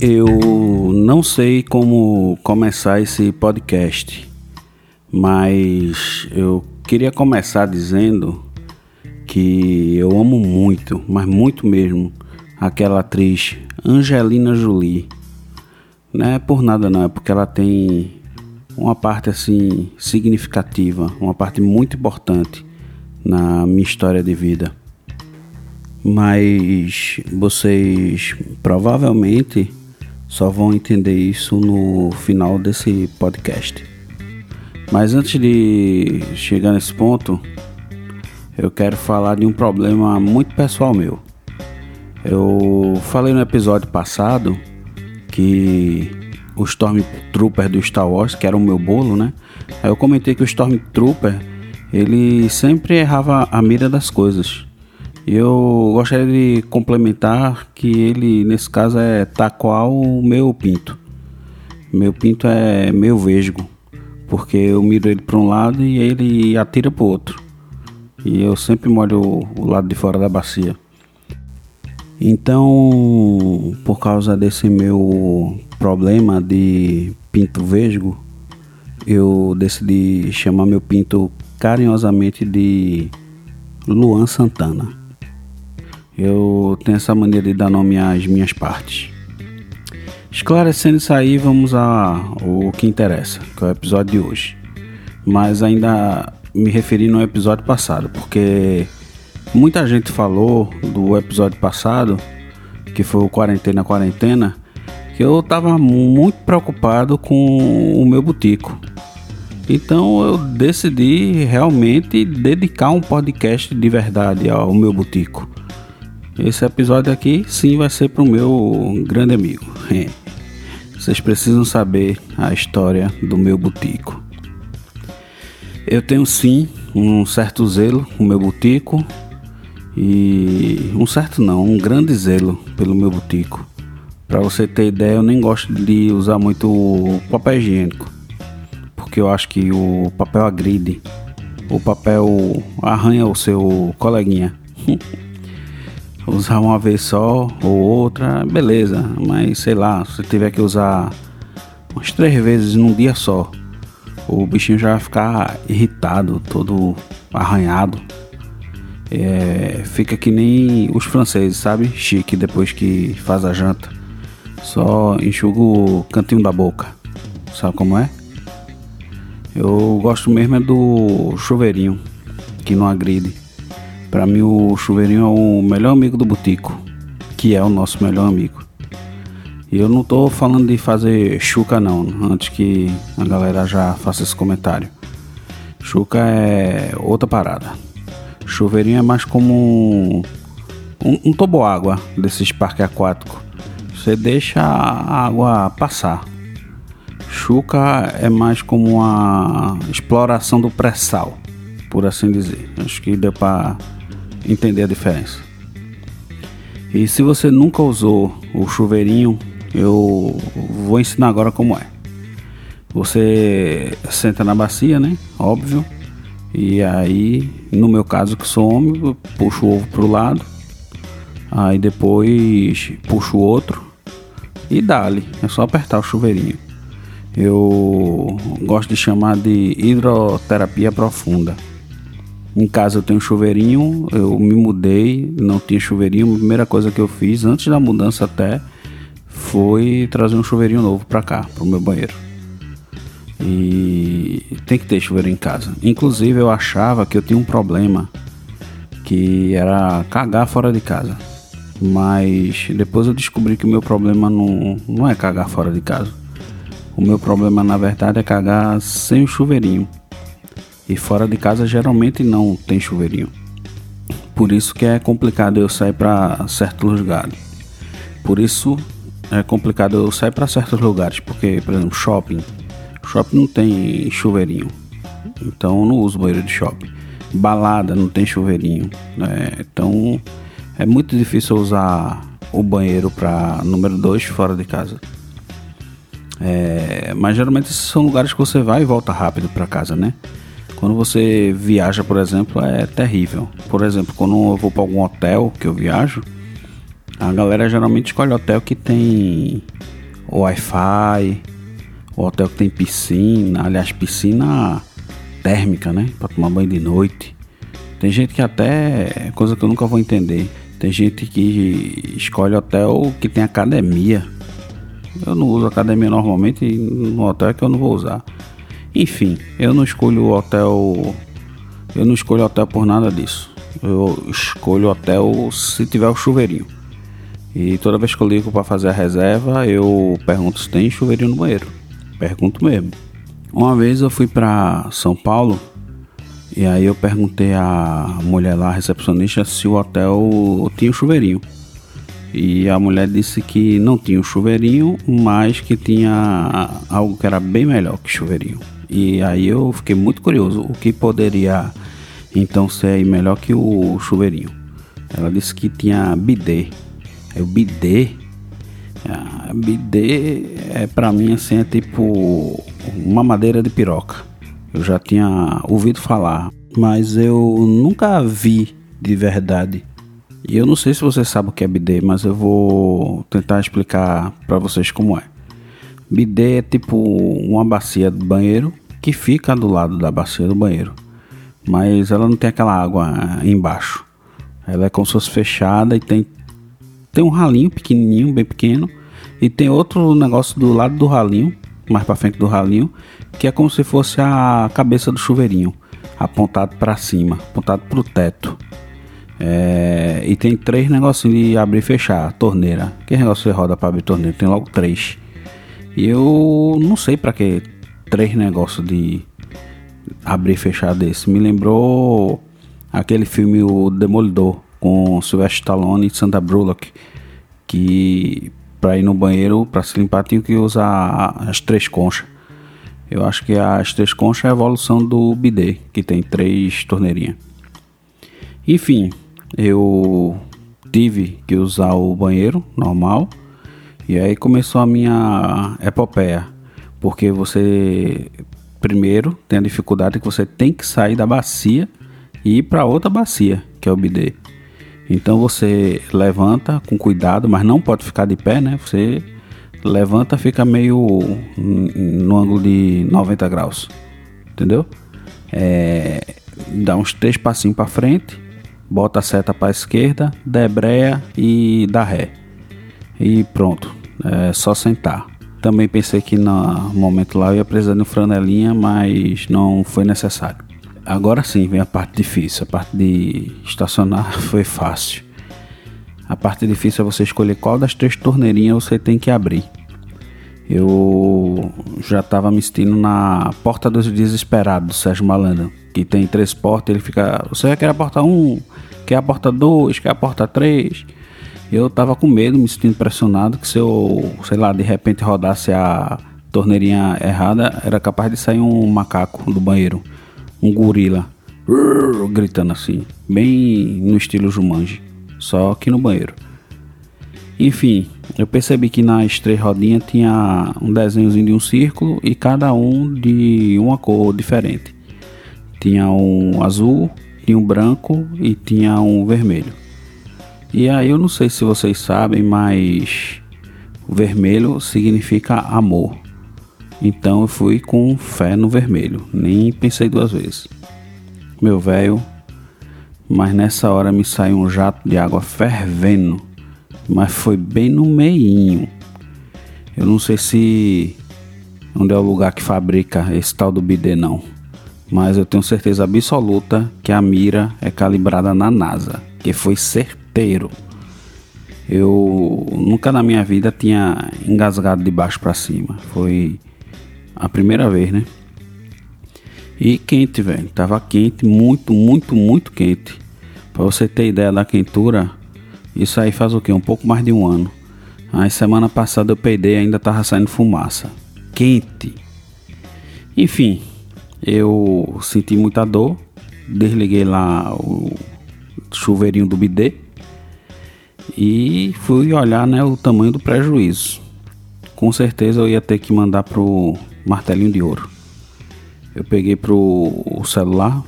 Eu não sei como começar esse podcast, mas eu queria começar dizendo que eu amo muito, mas muito mesmo, aquela atriz Angelina Jolie. Não é por nada não, é porque ela tem uma parte assim significativa, uma parte muito importante na minha história de vida. Mas vocês provavelmente só vão entender isso no final desse podcast. Mas antes de chegar nesse ponto, eu quero falar de um problema muito pessoal meu. Eu falei no episódio passado que o Stormtrooper do Star Wars, que era o meu bolo, né? Aí eu comentei que o Stormtrooper, ele sempre errava a mira das coisas. Eu gostaria de complementar que ele, nesse caso, é tal qual o meu pinto. Meu pinto é meio vesgo, porque eu miro ele para um lado e ele atira para o outro. E eu sempre molho o lado de fora da bacia. Então, por causa desse meu problema de pinto vesgo, eu decidi chamar meu pinto carinhosamente de Luan Santana. Eu tenho essa maneira de dar nome às minhas partes. Esclarecendo isso aí, vamos ao que interessa, que é o episódio de hoje. Mas ainda me referi no episódio passado, porque muita gente falou do episódio passado, que foi o Quarentena Quarentena, que eu estava muito preocupado com o meu botico. Então eu decidi realmente dedicar um podcast de verdade ao meu botico. Esse episódio aqui sim vai ser para o meu grande amigo. Vocês precisam saber a história do meu botico. Eu tenho sim um certo zelo com o meu botico e um certo não, um grande zelo pelo meu botico. Para você ter ideia, eu nem gosto de usar muito papel higiênico, porque eu acho que o papel agride, o papel arranha o seu coleguinha. usar uma vez só ou outra, beleza, mas sei lá, se tiver que usar umas três vezes num dia só, o bichinho já vai ficar irritado, todo arranhado. É, fica que nem os franceses, sabe? Chique depois que faz a janta. Só enxuga o cantinho da boca. Sabe como é? Eu gosto mesmo é do chuveirinho, que não agride. Para mim o chuveirinho é o melhor amigo do botico, que é o nosso melhor amigo. E eu não tô falando de fazer chuca não, antes que a galera já faça esse comentário. Chuca é outra parada. Chuveirinho é mais como um, um toboágua desses parques aquáticos você deixa a água passar. Chuca é mais como uma exploração do pré-sal, por assim dizer. Acho que deu para entender a diferença. E se você nunca usou o chuveirinho, eu vou ensinar agora como é. Você senta na bacia, né? Óbvio. E aí, no meu caso que sou homem, eu puxo o ovo pro lado. Aí depois puxo o outro e dá-lhe, é só apertar o chuveirinho. Eu gosto de chamar de hidroterapia profunda. Em casa eu tenho chuveirinho, eu me mudei, não tinha chuveirinho. A primeira coisa que eu fiz, antes da mudança até, foi trazer um chuveirinho novo para cá, para o meu banheiro. E tem que ter chuveiro em casa. Inclusive eu achava que eu tinha um problema que era cagar fora de casa. Mas depois eu descobri que o meu problema não, não é cagar fora de casa. O meu problema na verdade é cagar sem o chuveirinho. E fora de casa geralmente não tem chuveirinho. Por isso que é complicado eu sair para certos lugares. Por isso é complicado eu sair para certos lugares, porque, por exemplo, shopping. Shopping não tem chuveirinho. Então não uso banheiro de shopping. Balada não tem chuveirinho. Né? Então é muito difícil usar o banheiro para número 2 fora de casa. É, mas geralmente esses são lugares que você vai e volta rápido para casa, né? Quando você viaja, por exemplo, é terrível. Por exemplo, quando eu vou para algum hotel que eu viajo, a galera geralmente escolhe hotel que tem Wi-Fi, hotel que tem piscina, aliás, piscina térmica, né? Para tomar banho de noite. Tem gente que até, coisa que eu nunca vou entender, tem gente que escolhe hotel que tem academia. Eu não uso academia normalmente no hotel é que eu não vou usar. Enfim, eu não escolho hotel. Eu não escolho hotel por nada disso. Eu escolho hotel se tiver o chuveirinho. E toda vez que eu ligo para fazer a reserva, eu pergunto se tem chuveirinho no banheiro. Pergunto mesmo. Uma vez eu fui para São Paulo e aí eu perguntei à mulher lá, recepcionista, se o hotel tinha o chuveirinho. E a mulher disse que não tinha o chuveirinho, mas que tinha algo que era bem melhor que chuveirinho. E aí eu fiquei muito curioso, o que poderia então ser melhor que o chuveirinho? Ela disse que tinha bidê. É o bidê. Ah, bidê é para mim assim é tipo uma madeira de piroca. Eu já tinha ouvido falar, mas eu nunca vi de verdade. E eu não sei se você sabe o que é bidê, mas eu vou tentar explicar para vocês como é. Bidê é tipo uma bacia do banheiro que fica do lado da bacia do banheiro, mas ela não tem aquela água embaixo. Ela é como se fosse fechada e tem tem um ralinho pequenininho, bem pequeno, e tem outro negócio do lado do ralinho, mais para frente do ralinho, que é como se fosse a cabeça do chuveirinho, apontado para cima, apontado para o teto. É, e tem três negocinhos de abrir e fechar, torneira. Que negócio você roda para abrir torneira? Tem logo três. E eu não sei para que três negócios de abrir e fechar desse. Me lembrou aquele filme O Demolidor com Sylvester Stallone e Sandra Bullock, que para ir no banheiro, para se limpar, tinha que usar as três conchas. Eu acho que as três conchas é a evolução do bidê, que tem três torneirinhas. Enfim, eu tive que usar o banheiro normal e aí começou a minha epopeia, porque você primeiro tem a dificuldade que você tem que sair da bacia e ir para outra bacia, que é o bidê. Então você levanta com cuidado, mas não pode ficar de pé, né? Você levanta, fica meio no ângulo de 90 graus, entendeu? É, dá uns três passinhos para frente bota a seta para a esquerda, debreia e dá ré. E pronto, é só sentar. Também pensei que no momento lá eu ia precisar de um franelinha, mas não foi necessário. Agora sim vem a parte difícil. A parte de estacionar foi fácil. A parte difícil é você escolher qual das três torneirinhas você tem que abrir. Eu já estava me sentindo na Porta dos Desesperados do Sérgio Malandro, que tem três portas. Ele fica, você quer a porta 1, um, quer a porta 2, quer a porta 3. Eu tava com medo, me sentindo pressionado, que se eu, sei lá, de repente rodasse a torneirinha errada, era capaz de sair um macaco do banheiro, um gorila, gritando assim, bem no estilo Jumanji, só que no banheiro. Enfim, eu percebi que nas três rodinhas tinha um desenhozinho de um círculo e cada um de uma cor diferente. Tinha um azul, tinha um branco e tinha um vermelho. E aí eu não sei se vocês sabem, mas o vermelho significa amor. Então eu fui com fé no vermelho, nem pensei duas vezes. Meu velho, mas nessa hora me saiu um jato de água fervendo, mas foi bem no meinho. Eu não sei se onde é o lugar que fabrica esse tal do bidê não mas eu tenho certeza absoluta que a mira é calibrada na NASA, que foi certeiro. Eu nunca na minha vida tinha engasgado de baixo para cima, foi a primeira vez, né? E quente, velho, tava quente, muito, muito, muito quente. Para você ter ideia da quentura, isso aí faz o que? Um pouco mais de um ano. Aí semana passada eu peidei ainda tava saindo fumaça. Quente. Enfim, eu senti muita dor, desliguei lá o chuveirinho do bidê e fui olhar né, o tamanho do prejuízo. com certeza eu ia ter que mandar pro martelinho de ouro. Eu peguei pro celular,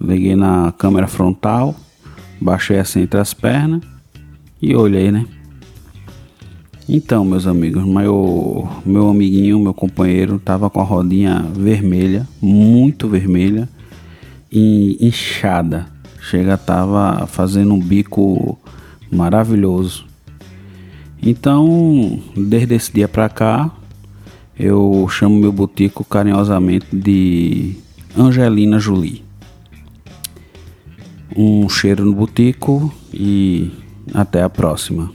liguei na câmera frontal, baixei assim entre as pernas e olhei, né? Então, meus amigos, meu, meu amiguinho, meu companheiro, tava com a rodinha vermelha, muito vermelha e inchada. Chega, tava fazendo um bico maravilhoso. Então, desde esse dia pra cá, eu chamo meu botico carinhosamente de Angelina Jolie. Um cheiro no botico e até a próxima.